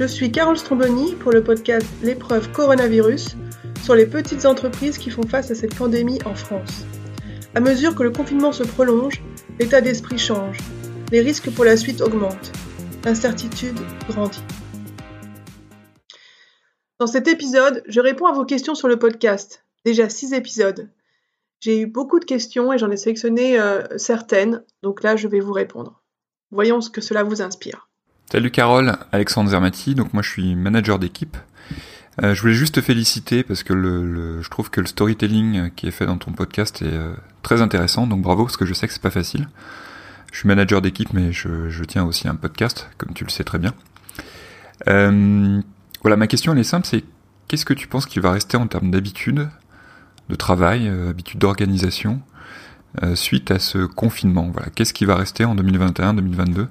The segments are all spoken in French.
Je suis Carole Stromboni pour le podcast L'épreuve coronavirus sur les petites entreprises qui font face à cette pandémie en France. À mesure que le confinement se prolonge, l'état d'esprit change, les risques pour la suite augmentent, l'incertitude grandit. Dans cet épisode, je réponds à vos questions sur le podcast. Déjà six épisodes. J'ai eu beaucoup de questions et j'en ai sélectionné euh, certaines, donc là je vais vous répondre. Voyons ce que cela vous inspire. Salut Carole, Alexandre Zermati, donc moi je suis manager d'équipe. Euh, je voulais juste te féliciter parce que le, je trouve que le storytelling qui est fait dans ton podcast est euh, très intéressant, donc bravo parce que je sais que c'est pas facile. Je suis manager d'équipe mais je, tiens aussi un podcast, comme tu le sais très bien. Euh, voilà, ma question elle est simple, c'est qu'est-ce que tu penses qui va rester en termes d'habitude, de travail, habitude d'organisation, suite à ce confinement? Voilà, qu'est-ce qui va rester en 2021-2022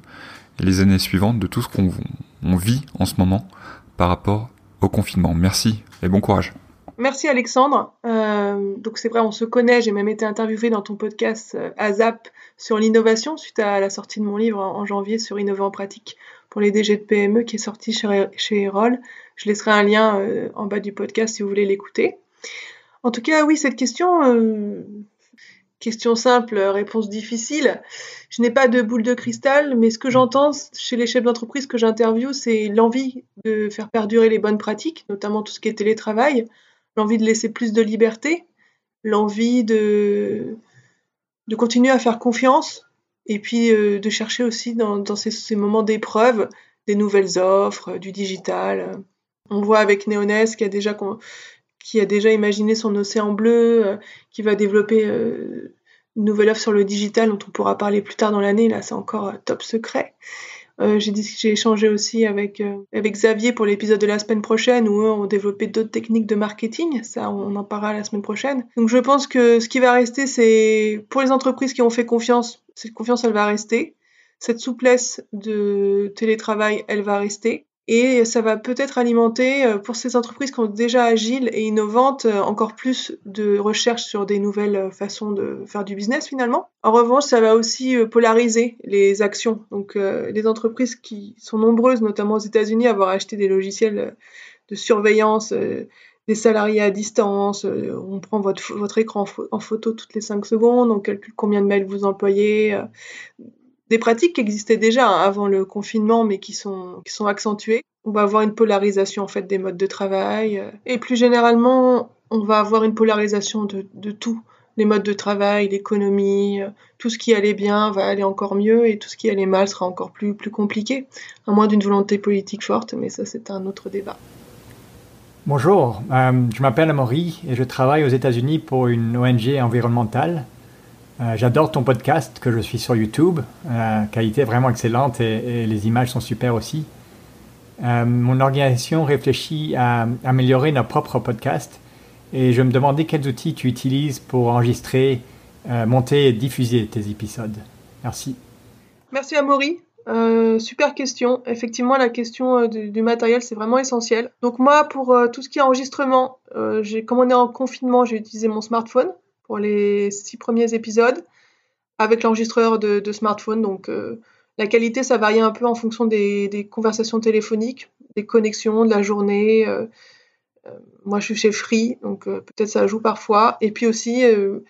les années suivantes de tout ce qu'on vit en ce moment par rapport au confinement. Merci et bon courage. Merci Alexandre. Euh, donc c'est vrai, on se connaît. J'ai même été interviewé dans ton podcast euh, ASAP sur l'innovation suite à la sortie de mon livre en janvier sur Innover en pratique pour les DG de PME qui est sorti chez, chez Erol. Je laisserai un lien euh, en bas du podcast si vous voulez l'écouter. En tout cas, oui, cette question, Question simple, réponse difficile. Je n'ai pas de boule de cristal, mais ce que j'entends chez les chefs d'entreprise que j'interviewe, c'est l'envie de faire perdurer les bonnes pratiques, notamment tout ce qui est télétravail, l'envie de laisser plus de liberté, l'envie de, continuer à faire confiance, et puis euh, de chercher aussi dans, ces, moments d'épreuve des nouvelles offres, du digital. On voit avec Neonès qui a déjà qui a déjà imaginé son océan bleu, euh, qui va développer euh, une nouvelle offre sur le digital dont on pourra parler plus tard dans l'année. Là, c'est encore euh, top secret. j'ai j'ai échangé aussi avec avec Xavier pour l'épisode de la semaine prochaine où eux ont développé d'autres techniques de marketing. Ça, on en parlera la semaine prochaine. Donc, je pense que ce qui va rester, c'est pour les entreprises qui ont fait confiance, cette confiance, elle va rester. Cette souplesse de télétravail, elle va rester et ça va peut-être alimenter euh, pour ces entreprises qui sont déjà agiles et innovantes euh, encore plus de recherche sur des nouvelles euh, façons de faire du business finalement. En revanche, ça va aussi polariser les actions. Donc les entreprises qui sont nombreuses, notamment aux États-Unis, à avoir acheté des logiciels de surveillance des salariés à distance, on prend votre, votre écran en photo toutes les 5 secondes, on calcule combien de mails vous employez, des pratiques qui existaient déjà avant le confinement, mais qui sont, qui sont accentuées. On va avoir une polarisation en fait des modes de travail. Euh, et plus généralement, on va avoir une polarisation de, de tout. Les modes de travail, l'économie, euh, tout ce qui allait bien va aller encore mieux et tout ce qui allait mal sera encore plus, plus compliqué, à moins d'une volonté politique forte, mais ça c'est un autre débat. Bonjour, euh, je m'appelle Amaury et je travaille aux États-Unis pour une ONG environnementale euh, j'adore ton podcast que je suis sur YouTube. Euh, qualité vraiment excellente et, les images sont super aussi. Euh, mon organisation réfléchit à améliorer nos propres podcasts et je me demandais quels outils tu utilises pour enregistrer, monter et diffuser tes épisodes. Merci. Merci Amaury. super question. Effectivement, la question du, du, matériel, c'est vraiment essentiel. Donc moi, pour tout ce qui est enregistrement, comme on est en confinement, j'ai utilisé mon smartphone pour les six premiers épisodes avec l'enregistreur de, smartphone. Donc euh, la qualité, ça varie un peu en fonction des, conversations téléphoniques, des connexions, de la journée. Euh, euh, moi, je suis chez Free, donc peut-être ça joue parfois. Et puis aussi de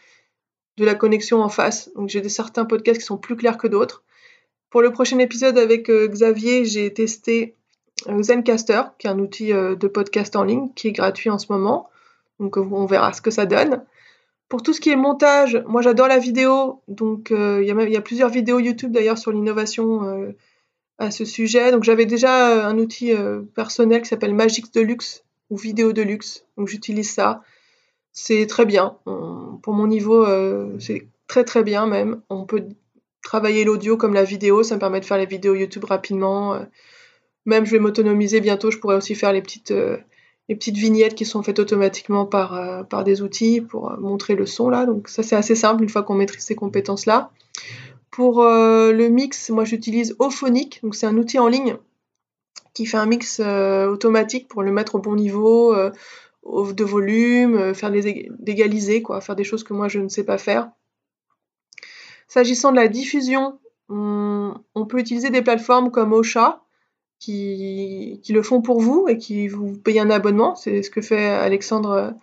la connexion en face. Donc j'ai certains podcasts qui sont plus clairs que d'autres. Pour le prochain épisode avec Xavier, j'ai testé Zencaster, qui est un outil de podcast en ligne qui est gratuit en ce moment. Donc on verra ce que ça donne. Pour tout ce qui est montage, moi j'adore la vidéo, donc euh, il y, a plusieurs vidéos YouTube d'ailleurs sur l'innovation euh, à ce sujet. Donc j'avais déjà euh, un outil personnel qui s'appelle Magix Deluxe ou Vidéo Deluxe, donc j'utilise ça. C'est très bien. pour mon niveau, c'est très très bien même. On peut travailler l'audio comme la vidéo, ça me permet de faire les vidéos YouTube rapidement. Même je vais m'autonomiser bientôt, je pourrais aussi faire les petites les petites vignettes qui sont faites automatiquement par, euh, des outils pour euh, montrer le son là. Donc ça c'est assez simple une fois qu'on maîtrise ces compétences là. Pour euh, le mix, moi j'utilise Ophonic, donc c'est un outil en ligne qui fait un mix automatique pour le mettre au bon niveau de volume, faire des d'égaliser quoi, faire des choses que moi je ne sais pas faire. S'agissant de la diffusion, on, on peut utiliser des plateformes comme Ocha, qui, le font pour vous et qui vous payent un abonnement. C'est ce que fait Alexandre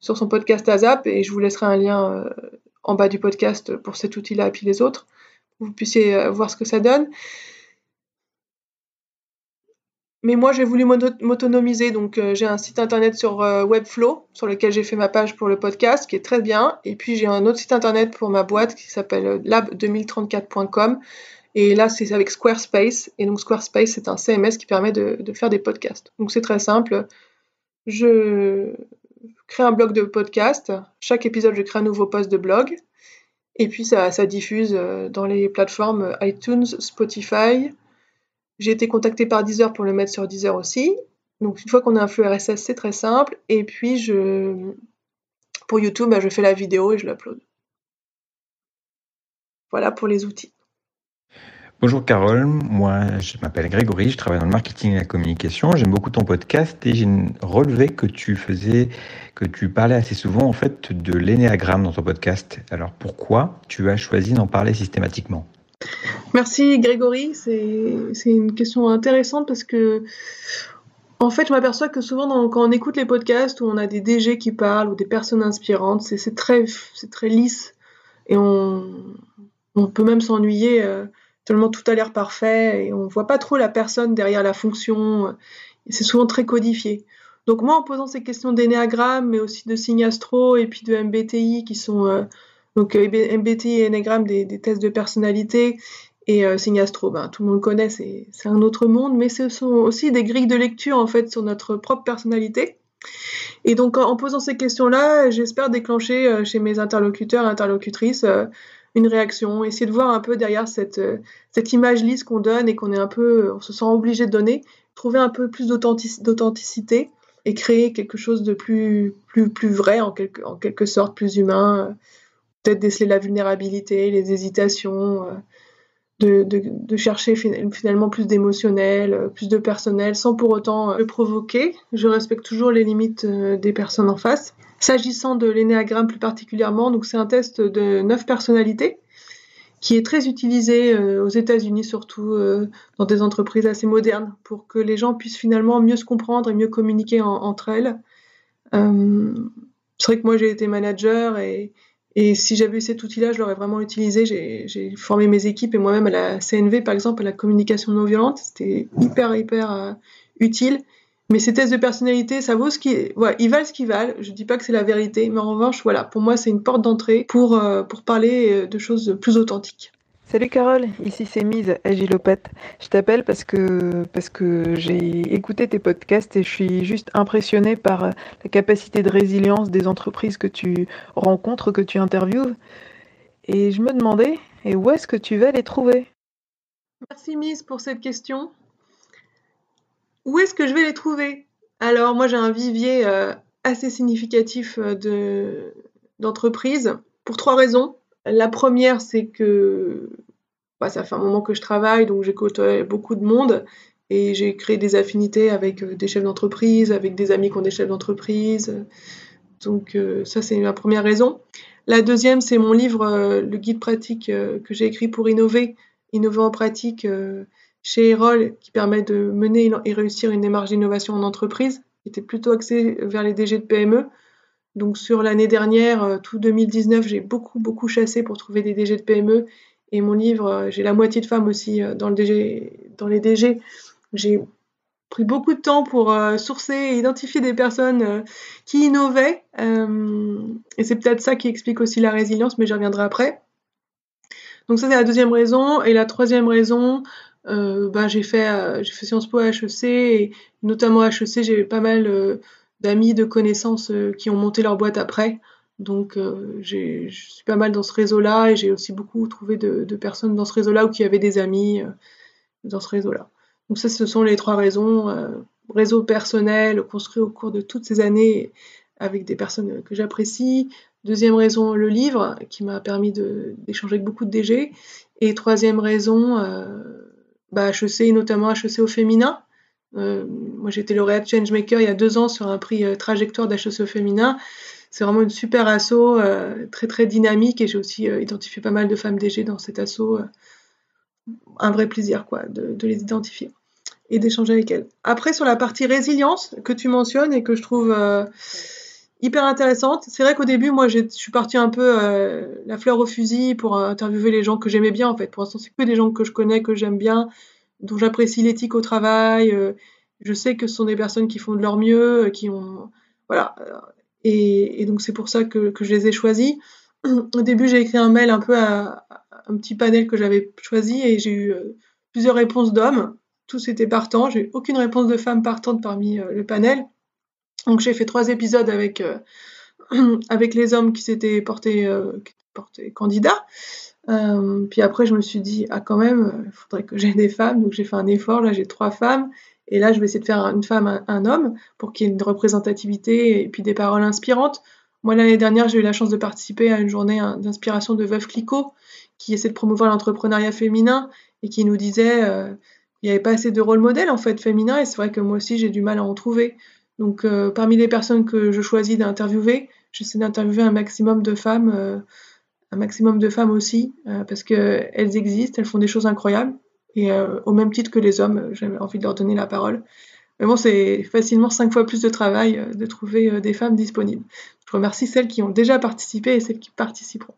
sur son podcast AZAP et je vous laisserai un lien en bas du podcast pour cet outil-là et puis les autres. Vous puissiez voir ce que ça donne. Mais moi, j'ai voulu m'autonomiser, donc euh, j'ai un site internet sur euh, Webflow, sur lequel j'ai fait ma page pour le podcast, qui est très bien. Et puis j'ai un autre site internet pour ma boîte qui s'appelle euh, lab2034.com. Et là, c'est avec Squarespace. Et donc Squarespace, c'est un CMS qui permet de, faire des podcasts. Donc c'est très simple. Je crée un blog de podcast. Chaque épisode, je crée un nouveau post de blog. Et puis ça, diffuse dans les plateformes iTunes, Spotify, j'ai été contactée par Deezer pour le mettre sur Deezer aussi. Donc une fois qu'on a un flux RSS, c'est très simple. Et puis je, pour YouTube, bah, je fais la vidéo et je l'upload. Voilà pour les outils. Bonjour Carole, moi je m'appelle Grégory, je travaille dans le marketing et la communication. J'aime beaucoup ton podcast et j'ai relevé que tu faisais, que tu parlais assez souvent en fait de l'énéagramme dans ton podcast. Alors pourquoi tu as choisi d'en parler systématiquement? Merci Grégory, c'est une question intéressante parce que en fait je m'aperçois que souvent quand on écoute les podcasts où on a des DG qui parlent ou des personnes inspirantes, c'est très, très lisse et on, on peut même s'ennuyer euh, tellement tout a l'air parfait et on voit pas trop la personne derrière la fonction, c'est souvent très codifié. Donc moi en posant ces questions d'énéagramme mais aussi de signes astro et puis de MBTI qui sont... Euh, donc MBTI et Enneagram, des, tests de personnalité, et euh, Signastro, ben, tout le monde connaît, c'est un autre monde, mais ce sont aussi des grilles de lecture en fait sur notre propre personnalité. Et donc en, posant ces questions-là, j'espère déclencher euh, chez mes interlocuteurs interlocutrices euh, une réaction, essayer de voir un peu derrière cette, euh, cette image lisse qu'on donne et qu'on est un peu, on se sent obligé de donner, trouver un peu plus d'authenticité et créer quelque chose de plus, plus, plus vrai en quelque, en quelque sorte, plus humain peut-être déceler la vulnérabilité, les hésitations, euh, de, de, chercher finalement plus d'émotionnel, euh, plus de personnel, sans pour autant euh, le provoquer. Je respecte toujours les limites des personnes en face. S'agissant de l'énéagramme plus particulièrement, donc c'est un test de neuf personnalités qui est très utilisé aux États-Unis, surtout dans des entreprises assez modernes, pour que les gens puissent finalement mieux se comprendre et mieux communiquer entre elles. c'est vrai que moi j'ai été manager et, si j'avais eu cet outil-là, je l'aurais vraiment utilisé. J'ai formé mes équipes et moi-même à la CNV, par exemple, à la communication non violente. C'était hyper, hyper euh, utile. Mais ces tests de personnalité, ça vaut ce qui, ouais, ils valent ce qu'ils valent. Je dis pas que c'est la vérité, mais en revanche, voilà, pour moi, c'est une porte d'entrée pour, euh, pour parler euh, de choses plus authentiques. Salut Carole, ici c'est Mise Agilopathe. Je t'appelle parce que, parce que j'ai écouté tes podcasts et je suis juste impressionnée par la capacité de résilience des entreprises que tu rencontres, que tu interviews. Et je me demandais, et où est-ce que tu vas les trouver? Merci Mise pour cette question. Où est-ce que je vais les trouver? Alors moi j'ai un vivier euh, assez significatif euh, de, d'entreprises pour trois raisons. La première, c'est que bah, ça fait un moment que je travaille, donc j'ai côtoyé beaucoup de monde et j'ai créé des affinités avec euh, des chefs d'entreprise, avec des amis qui ont des chefs d'entreprise. Donc ça, c'est la première raison. La deuxième, c'est mon livre, le guide pratique que j'ai écrit pour innover, innover en pratique chez Erol, qui permet de mener et réussir une démarche d'innovation en entreprise, qui était plutôt axé vers les DG de PME. Donc sur l'année dernière, euh, tout 2019, j'ai beaucoup beaucoup chassé pour trouver des DG de PME. Et mon livre, euh, j'ai la moitié de femmes aussi euh, dans, le DG, dans les DG. J'ai pris beaucoup de temps pour sourcer et identifier des personnes qui innovaient. et c'est peut-être ça qui explique aussi la résilience, mais j'y reviendrai après. Donc ça c'est la deuxième raison. Et la troisième raison, bah, j'ai fait, j'ai fait Sciences Po à HEC, et notamment à HEC, j'ai pas mal d'amis, de connaissances euh, qui ont monté leur boîte après. Donc euh, je suis pas mal dans ce réseau-là et j'ai aussi beaucoup trouvé de, personnes dans ce réseau-là ou qui avaient des amis euh, dans ce réseau-là. Donc ça, ce sont les trois raisons. réseau personnel construit au cours de toutes ces années avec des personnes que j'apprécie. Deuxième raison, le livre qui m'a permis d'échanger avec beaucoup de DG. Et troisième raison, bah, HEC, notamment HEC au féminin, euh, moi, été lauréate Changemaker il y a deux ans sur un prix euh, trajectoire d'HEC féminin. C'est vraiment une super asso, euh, très très dynamique et j'ai aussi identifié pas mal de femmes DG dans cet asso. un vrai plaisir quoi, de, les identifier. et d'échanger avec elles. Après, sur la partie résilience que tu mentionnes et que je trouve euh, hyper intéressante, c'est vrai qu'au début, moi, je suis partie un peu euh, la fleur au fusil pour interviewer les gens que j'aimais bien, en fait. Pour l'instant, c'est que des gens que je connais, que j'aime bien, dont j'apprécie l'éthique au travail. Euh, je sais que ce sont des personnes qui font de leur mieux, qui ont... Voilà. Et, donc, c'est pour ça que, que, je les ai choisis. Au début, j'ai écrit un mail un peu à, un petit panel que j'avais choisi et j'ai eu plusieurs réponses d'hommes tous étaient partants. J'ai eu aucune réponse de femme partante parmi euh, le panel. Donc j'ai fait trois épisodes avec, euh, avec les hommes qui s'étaient portés, euh, portés candidats. puis après, je me suis dit, ah quand même, il faudrait que j'ai des femmes. Donc j'ai fait un effort. Là, j'ai trois femmes. Et là, je vais essayer de faire une femme, un, homme, pour qu'il y ait une représentativité et puis des paroles inspirantes. Moi, l'année dernière, j'ai eu la chance de participer à une journée hein, d'inspiration de Veuve Clicquot, qui essaie de promouvoir l'entrepreneuriat féminin et qui nous disait il n'y avait pas assez de rôle modèle en fait féminin et c'est vrai que moi aussi j'ai du mal à en trouver. Donc euh, parmi les personnes que je choisis d'interviewer, j'essaie d'interviewer un maximum de femmes, euh, un maximum de femmes aussi, euh, parce qu'elles existent, elles font des choses incroyables et au même titre que les hommes, j'avais envie de leur donner la parole. Mais bon, c'est facilement cinq fois plus de travail de trouver des femmes disponibles. Je remercie celles qui ont déjà participé et celles qui participeront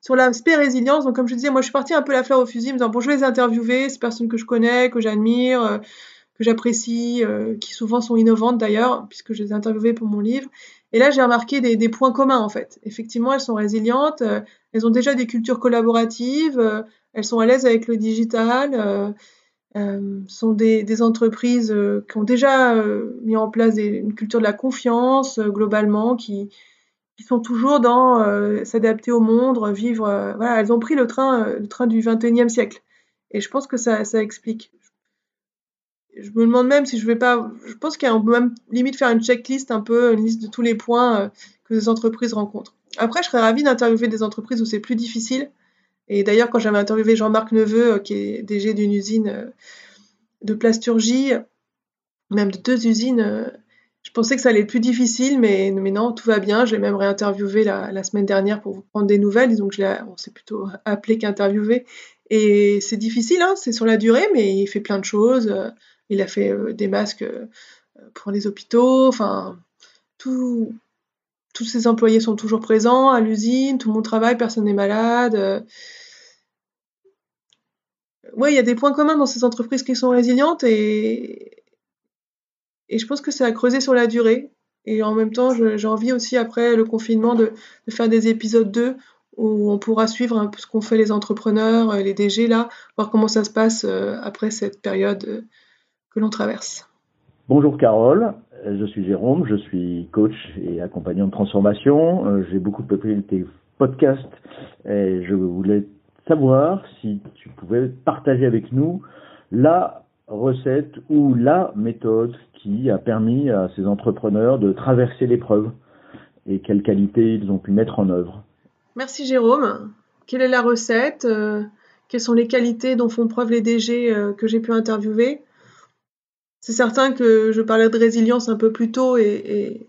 sur l'aspect résilience, donc comme je disais, moi je suis partie un peu la fleur au fusil, me disant bon je vais les interviewer, ces personnes que je connais, que j'admire, que j'apprécie, euh, qui souvent sont innovantes d'ailleurs, puisque je les ai interviewées pour mon livre. Et là j'ai remarqué des, points communs en fait. Effectivement, elles sont résilientes, euh, elles ont déjà des cultures collaboratives, elles sont à l'aise avec le digital. sont des, entreprises qui ont déjà mis en place une culture de la confiance globalement, qui, sont toujours dans euh, s'adapter au monde, vivre. Euh, elles ont pris le train, euh, du 21e siècle. Et je pense que ça explique. Je me demande même si je vais pas. Je pense qu'on peut même limite faire une checklist, un peu, une liste de tous les points que les entreprises rencontrent. Après, je serais ravie d'interviewer des entreprises où c'est plus difficile. Et d'ailleurs, quand j'avais interviewé Jean-Marc Neveu, qui est DG d'une usine de plasturgie, même de deux usines, je pensais que ça allait être plus difficile, mais, mais non, tout va bien. Je l'ai même réinterviewé la, la semaine dernière pour vous prendre des nouvelles. Donc, je on s'est plutôt appelé qu'interviewé. Et c'est difficile, hein, c'est sur la durée, mais il fait plein de choses. Il a fait euh, des masques euh, pour les hôpitaux. Enfin, tous ses employés sont toujours présents à l'usine, tout le monde travaille, personne n'est malade. Oui, il y a des points communs dans ces entreprises qui sont résilientes et, je pense que c'est à creuser sur la durée. Et en même temps, j'ai envie aussi, après le confinement, de, faire des épisodes 2 où on pourra suivre peu ce qu'ont fait les entrepreneurs, euh, les DG, là, voir comment ça se passe euh, après cette période euh, que l'on traverse. Bonjour Carole, je suis Jérôme, je suis coach et accompagnant de transformation. J'ai beaucoup de tes podcasts et je voulais savoir si tu pouvais partager avec nous la recette ou la méthode qui a permis à ces entrepreneurs de traverser l'épreuve et quelles qualités ils ont pu mettre en œuvre. Merci Jérôme. Quelle est la recette? Euh, Quelles sont les qualités dont font preuve les DG euh, que j'ai pu interviewer? C'est certain que je parlais de résilience un peu plus tôt et,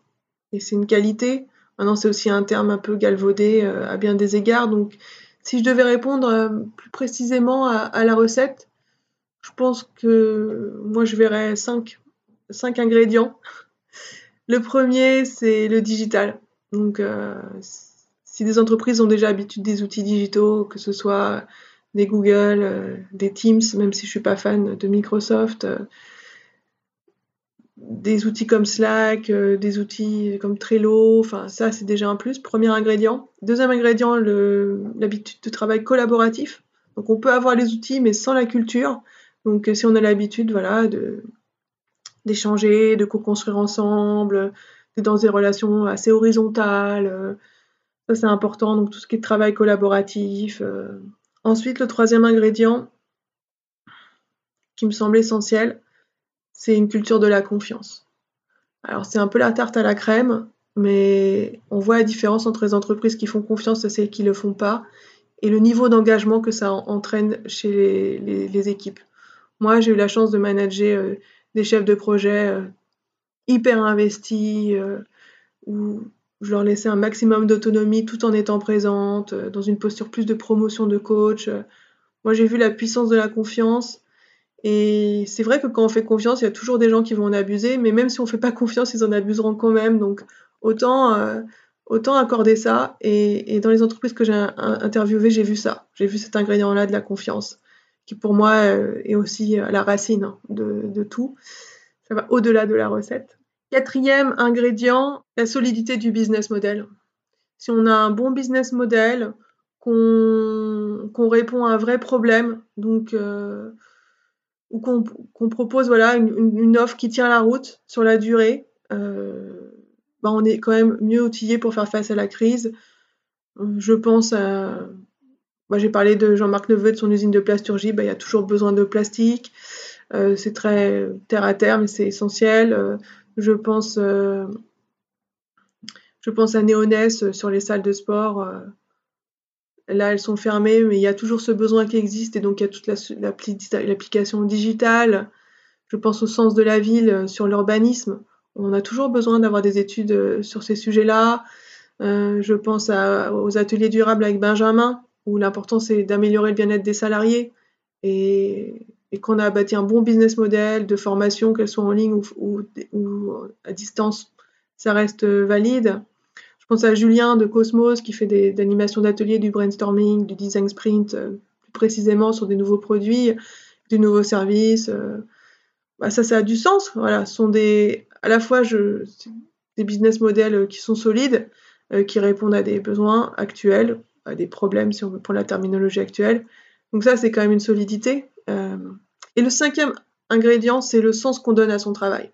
c'est une qualité. Maintenant, c'est aussi un terme un peu galvaudé euh, à bien des égards. Donc, si je devais répondre plus précisément à la recette, je pense que moi je verrais cinq, ingrédients. Le premier, c'est le digital. Donc, euh, si des entreprises ont déjà l'habitude des outils digitaux, que ce soit des Google, euh, des Teams, même si je suis pas fan de Microsoft, euh, des outils comme Slack, des outils comme Trello, enfin ça c'est déjà un plus. Premier ingrédient. Deuxième ingrédient, l'habitude de travail collaboratif. Donc on peut avoir les outils mais sans la culture. Donc si on a l'habitude voilà, d'échanger, de co-construire ensemble, d'être dans des relations assez horizontales, euh, ça c'est important, donc tout ce qui est travail collaboratif. Euh. Ensuite, le troisième ingrédient qui me semble essentiel, c'est une culture de la confiance. Alors c'est un peu la tarte à la crème, mais on voit la différence entre les entreprises qui font confiance et celles qui ne le font pas, et le niveau d'engagement que ça entraîne chez les équipes. Moi, j'ai eu la chance de manager euh, des chefs de projet euh, hyper investis, euh, où je leur laissais un maximum d'autonomie tout en étant présente, dans une posture plus de promotion de coach. Moi, j'ai vu la puissance de la confiance Et c'est vrai que quand on fait confiance, il y a toujours des gens qui vont en abuser, mais même si on fait pas confiance, ils en abuseront quand même. Donc autant, euh, autant accorder ça. Et, dans les entreprises que j'ai interviewées, j'ai vu ça. J'ai vu cet ingrédient-là de la confiance, qui pour moi euh, est aussi la racine hein, de, tout. Ça va au-delà de la recette. Quatrième ingrédient, la solidité du business model. Si on a un bon business model, qu'on répond à un vrai problème, donc euh, ou qu'on propose voilà une, offre qui tient la route sur la durée, euh, bah, on est quand même mieux outillé pour faire face à la crise. Je pense à moi j'ai parlé de Jean-Marc Neveu de son usine de plasturgie, bah, il y a toujours besoin de plastique. Euh, c'est très terre à terre, mais c'est essentiel. je pense je pense à Néonès sur les salles de sport. Là, elles sont fermées, mais il y a toujours ce besoin qui existe et donc il y a toute l'application digitale. Je pense au sens de la ville euh, sur l'urbanisme. On a toujours besoin d'avoir des études euh, sur ces sujets-là. Euh, je pense aux ateliers durables avec Benjamin, où l'important c'est d'améliorer le bien-être des salariés et, qu'on a bâti un bon business model de formation, qu'elle soit en ligne ou à distance, ça reste valide pense à Julien de Cosmos qui fait des, animations d'atelier, du brainstorming, du design sprint, euh, plus précisément sur des nouveaux produits, des nouveaux services. Euh, bah, ça, ça a du sens. Voilà, ce sont des, à la fois des business models qui sont solides, euh, qui répondent à des besoins actuels, à des problèmes si on veut prendre la terminologie actuelle. Donc ça, c'est quand même une solidité. et le cinquième ingrédient, c'est le sens qu'on donne à son travail.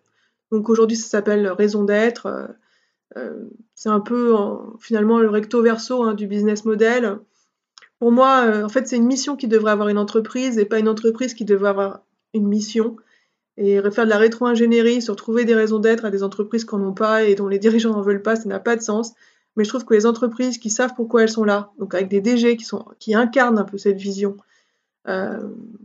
Donc aujourd'hui, ça s'appelle raison d'être. Euh, c'est un peu finalement le recto verso hein, du business model. Pour moi, euh, en fait, c'est une mission qui devrait avoir une entreprise et pas une entreprise qui devrait avoir une mission. Et faire de la rétro-ingénierie sur trouver des raisons d'être à des entreprises qu'on n'ont pas et dont les dirigeants n'en veulent pas, ça n'a pas de sens. Mais je trouve que les entreprises qui savent pourquoi elles sont là, donc avec des DG qui, sont, qui incarnent un peu cette vision. Euh,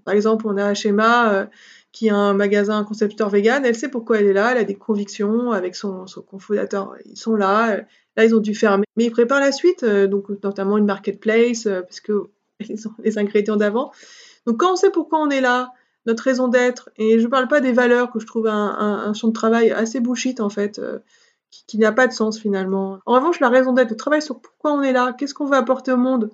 par exemple, on a Schema qui a un magasin, un concepteur vegan, elle sait pourquoi elle est là, elle a des convictions avec son, son cofondateur, ils sont là, euh, là ils ont dû fermer, mais ils préparent la suite, euh, donc notamment une marketplace, euh, parce que ils ont les ingrédients d'avant. Donc quand on sait pourquoi on est là, notre raison d'être, et je ne parle pas des valeurs que je trouve un, champ de travail assez bullshit en fait, qui, qui n'a pas de sens finalement. En revanche, la raison d'être, le travail sur pourquoi on est là, qu'est-ce qu'on veut apporter au monde,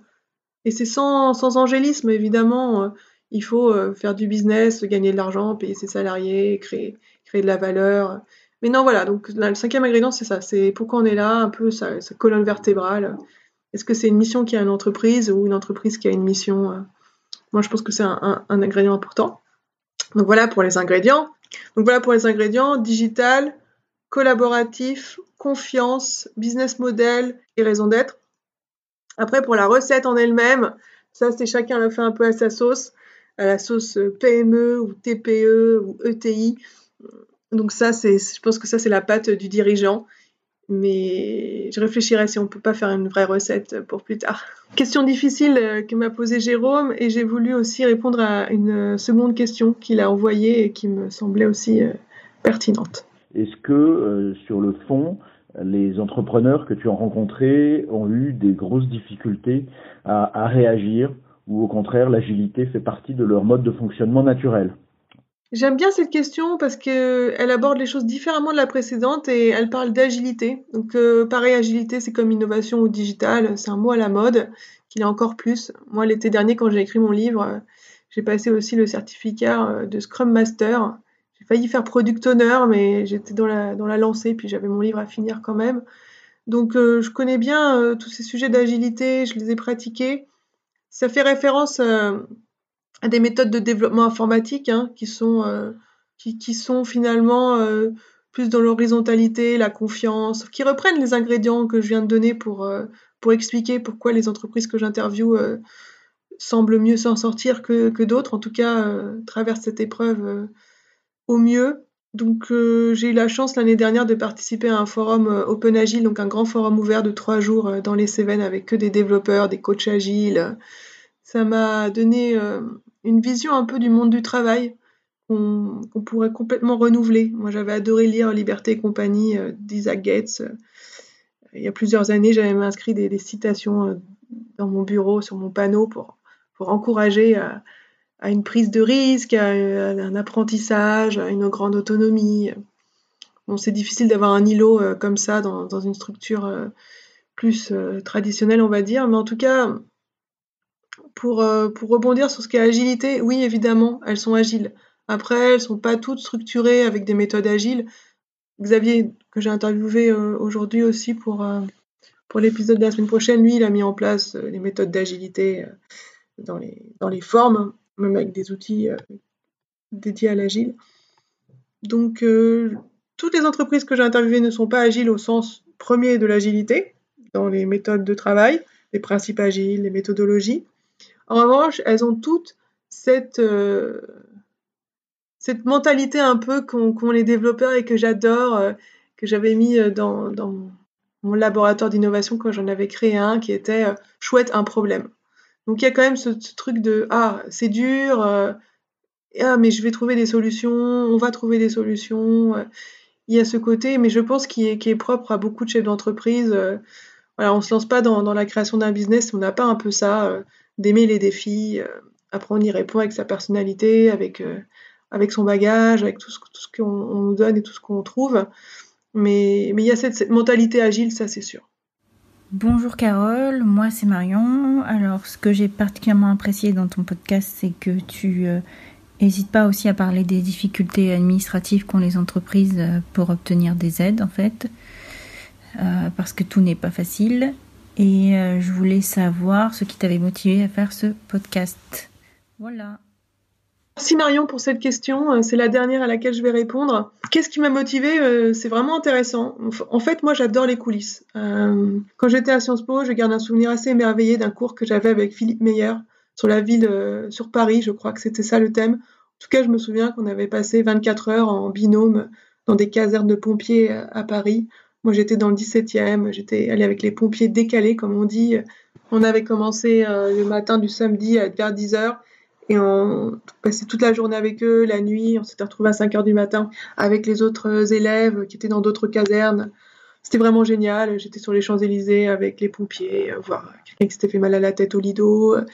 et c'est sans, sans angélisme évidemment il faut euh, faire du business, gagner de l'argent, payer ses salariés, créer, créer de la valeur. Mais non, voilà, donc le cinquième ingrédient, c'est ça, c'est pourquoi on est là, un peu sa, colonne vertébrale. Est-ce que c'est une mission qui a une entreprise ou une entreprise qui a une mission euh? Moi, je pense que c'est un, ingrédient important. Donc voilà pour les ingrédients. Donc voilà pour les ingrédients digital, collaboratif, confiance, business model et raison d'être. Après, pour la recette en elle-même, ça, c'est chacun le fait un peu à sa sauce à la sauce PME ou TPE ou ETI. Donc ça, c'est, je pense que ça, c'est la patte du dirigeant. Mais je réfléchirai si on peut pas faire une vraie recette pour plus tard. Question difficile euh, que m'a posée Jérôme et j'ai voulu aussi répondre à une seconde question qu'il a envoyée et qui me semblait aussi euh, pertinente. Est-ce que euh, sur le fond, les entrepreneurs que tu as rencontrés ont eu des grosses difficultés à réagir ou au contraire l'agilité fait partie de leur mode de fonctionnement naturel J'aime bien cette question parce qu'elle aborde les choses différemment de la précédente et elle parle d'agilité. Donc euh, pareil, agilité c'est comme innovation ou digital, c'est un mot à la mode, qu'il est encore plus. Moi l'été dernier quand j'ai écrit mon livre, j'ai passé aussi le certificat euh, de Scrum Master. J'ai failli faire Product Owner mais j'étais dans la, dans la lancée puis j'avais mon livre à finir quand même. Donc euh, je connais bien tous ces sujets d'agilité, je les ai pratiqués. Ça fait référence euh, à des méthodes de développement informatique hein, qui, sont, euh, qui, sont finalement euh, plus dans l'horizontalité, la confiance, qui reprennent les ingrédients que je viens de donner pour, pour expliquer pourquoi les entreprises que j'interviewe semblent mieux s'en sortir que, que d'autres, en tout cas traversent cette épreuve au mieux. Donc j'ai eu la chance l'année dernière de participer à un forum Open Agile, donc un grand forum ouvert de trois jours dans les Cévennes avec que des développeurs, des coachs agiles, ça m'a donné euh, une vision un peu du monde du travail qu'on pourrait complètement renouveler. Moi, j'avais adoré lire Liberté et compagnie euh, d'Isaac Gates. il y a plusieurs années, j'avais inscrit des, citations euh, dans mon bureau, sur mon panneau, pour, pour encourager à une prise de risque, à, un apprentissage, à une grande autonomie. Bon, c'est difficile d'avoir un îlot euh, comme ça dans, une structure euh, plus euh, traditionnelle, on va dire, mais en tout cas, pour, pour rebondir sur ce qu'est agilité, oui, évidemment, elles sont agiles. Après, elles sont pas toutes structurées avec des méthodes agiles. Xavier, que j'ai interviewé aujourd'hui aussi pour, pour l'épisode de la semaine prochaine, lui, il a mis en place les méthodes d'agilité dans les, dans les formes même avec des outils euh, dédiés à l'agile. Donc, euh, toutes les entreprises que j'ai interviewées ne sont pas agiles au sens premier de l'agilité, dans les méthodes de travail, les principes agiles, les méthodologies. En revanche, elles ont toutes cette, euh, cette mentalité un peu qu'ont les développeurs et que j'adore, que j'avais mis dans, dans, mon laboratoire d'innovation quand j'en avais créé un, qui était chouette un problème. Donc il y a quand même ce, truc de ah c'est dur, euh, ah mais je vais trouver des solutions, on va trouver des solutions. Euh. il y a ce côté, mais je pense qui est, propre à beaucoup de chefs d'entreprise. Euh. voilà, on se lance pas dans, la création d'un business, on n'a pas un peu ça d'aimer les défis. après on y répond avec sa personnalité, avec avec son bagage, avec tout ce, tout ce qu'on nous donne et tout ce qu'on trouve. Mais, mais il y a cette mentalité agile, ça c'est sûr. Bonjour Carole, moi c'est Marion. Alors ce que j'ai particulièrement apprécié dans ton podcast, c'est que tu n'hésites euh, pas aussi à parler des difficultés administratives qu'ont les entreprises euh, pour obtenir des aides en fait, euh, parce que tout n'est pas facile. Et je voulais savoir ce qui t'avait motivé à faire ce podcast. Voilà. Merci Marion pour cette question. Euh, c'est la dernière à laquelle je vais répondre. Qu'est-ce qui m'a motivée euh, C'est vraiment intéressant. En fait, moi, j'adore les coulisses. Euh, quand j'étais à Sciences Po, je garde un souvenir assez émerveillé d'un cours que j'avais avec Philippe Meyer sur la ville, sur Paris. Je crois que c'était ça le thème. En tout cas, je me souviens qu'on avait passé 24 heures en binôme dans des casernes de pompiers à Paris. Moi, j'étais dans le 17e. J'étais allée avec les pompiers décalés, comme on dit. On avait commencé le matin du samedi à vers 10 heures et on passait toute la journée avec eux, la nuit, on s'était retrouvés à 5 heures du matin avec les autres élèves qui étaient dans d'autres casernes. C'était vraiment génial. J'étais sur les Champs-Élysées avec les pompiers, euh, voir quelqu'un qui s'était fait mal à la tête au lido, euh,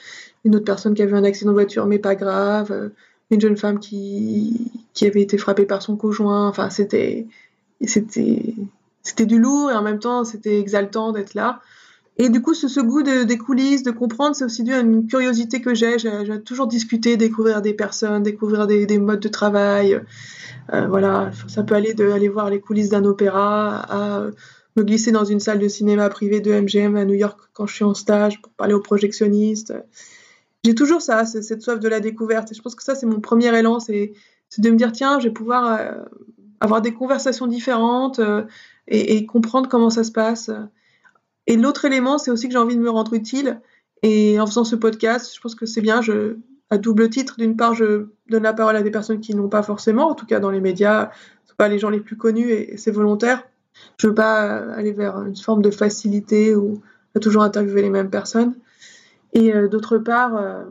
une autre personne qui avait un accident de voiture mais pas grave, euh, une jeune femme qui, qui avait été frappée par son conjoint. Enfin, c'était, c'était du lourd et en même temps c'était exaltant d'être là. Et du coup, ce, ce goût de, des coulisses, de comprendre, c'est aussi dû à une curiosité que j'ai. J'ai toujours discuté, découvrir des personnes, découvrir des, des modes de travail. Euh, voilà, ça peut aller de aller voir les coulisses d'un opéra à me glisser dans une salle de cinéma privée de MGM à New York quand je suis en stage pour parler aux projectionnistes. J'ai toujours ça, cette soif de la découverte. Et je pense que ça, c'est mon premier élan, c'est de me dire, tiens, je vais pouvoir euh, avoir des conversations différentes euh, et, et, comprendre comment ça se passe. Et l'autre élément, c'est aussi que j'ai envie de me rendre utile. Et en faisant ce podcast, je pense que c'est bien. À double titre, d'une part, je donne la parole à des personnes qui n'ont pas forcément, en tout cas dans les médias, sont pas les gens les plus connus et, c'est volontaire. Je veux pas aller vers une forme de facilité ou toujours interviewer les mêmes personnes. Et euh, d'autre part, euh,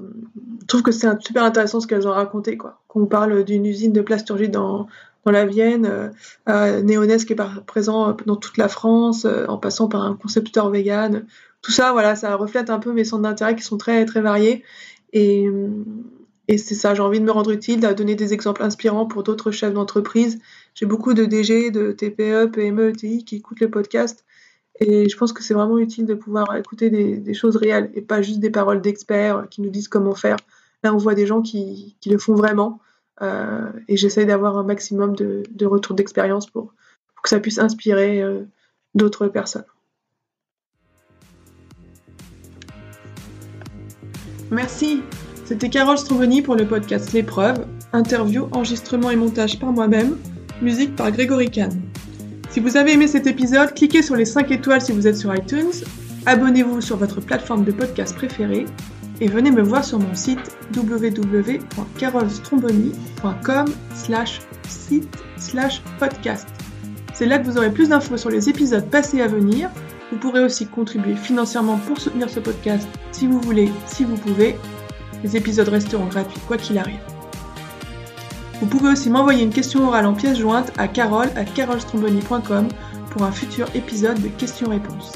je trouve que c'est super intéressant ce qu'elles ont raconté, quoi. Qu'on parle d'une usine de plasturgie dans, dans la Vienne, euh, à Néonès qui est présent dans toute la France, euh, en passant par un concepteur vegan. Tout ça, voilà, ça reflète un peu mes centres d'intérêt qui sont très très variés. Et, et c'est ça, j'ai envie de me rendre utile, à donner des exemples inspirants pour d'autres chefs d'entreprise. J'ai beaucoup de DG, de TPE, PME, ETI qui écoutent le podcast. Et je pense que c'est vraiment utile de pouvoir écouter des, des, choses réelles et pas juste des paroles d'experts qui nous disent comment faire. Là, on voit des gens qui, qui le font vraiment. Euh, et j'essaie d'avoir un maximum de, de retours d'expérience pour, que ça puisse inspirer euh, d'autres personnes. Merci. C'était Carole Stromboni pour le podcast L'épreuve. Interview, enregistrement et montage par moi-même. Musique par Grégory Kahn. Si vous avez aimé cet épisode, cliquez sur les 5 étoiles si vous êtes sur iTunes. Abonnez-vous sur votre plateforme de podcast préférée et venez me voir sur mon site www.carolstromboni.com slash site slash podcast. C'est là que vous aurez plus d'infos sur les épisodes passés à venir. Vous pourrez aussi contribuer financièrement pour soutenir ce podcast si vous voulez, si vous pouvez. Les épisodes resteront gratuits quoi qu'il arrive. Vous pouvez aussi m'envoyer une question orale en pièce jointe à carole pour un futur épisode de questions-réponses.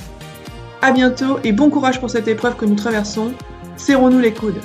A bientôt et bon courage pour cette épreuve que nous traversons. Serrons-nous les coudes.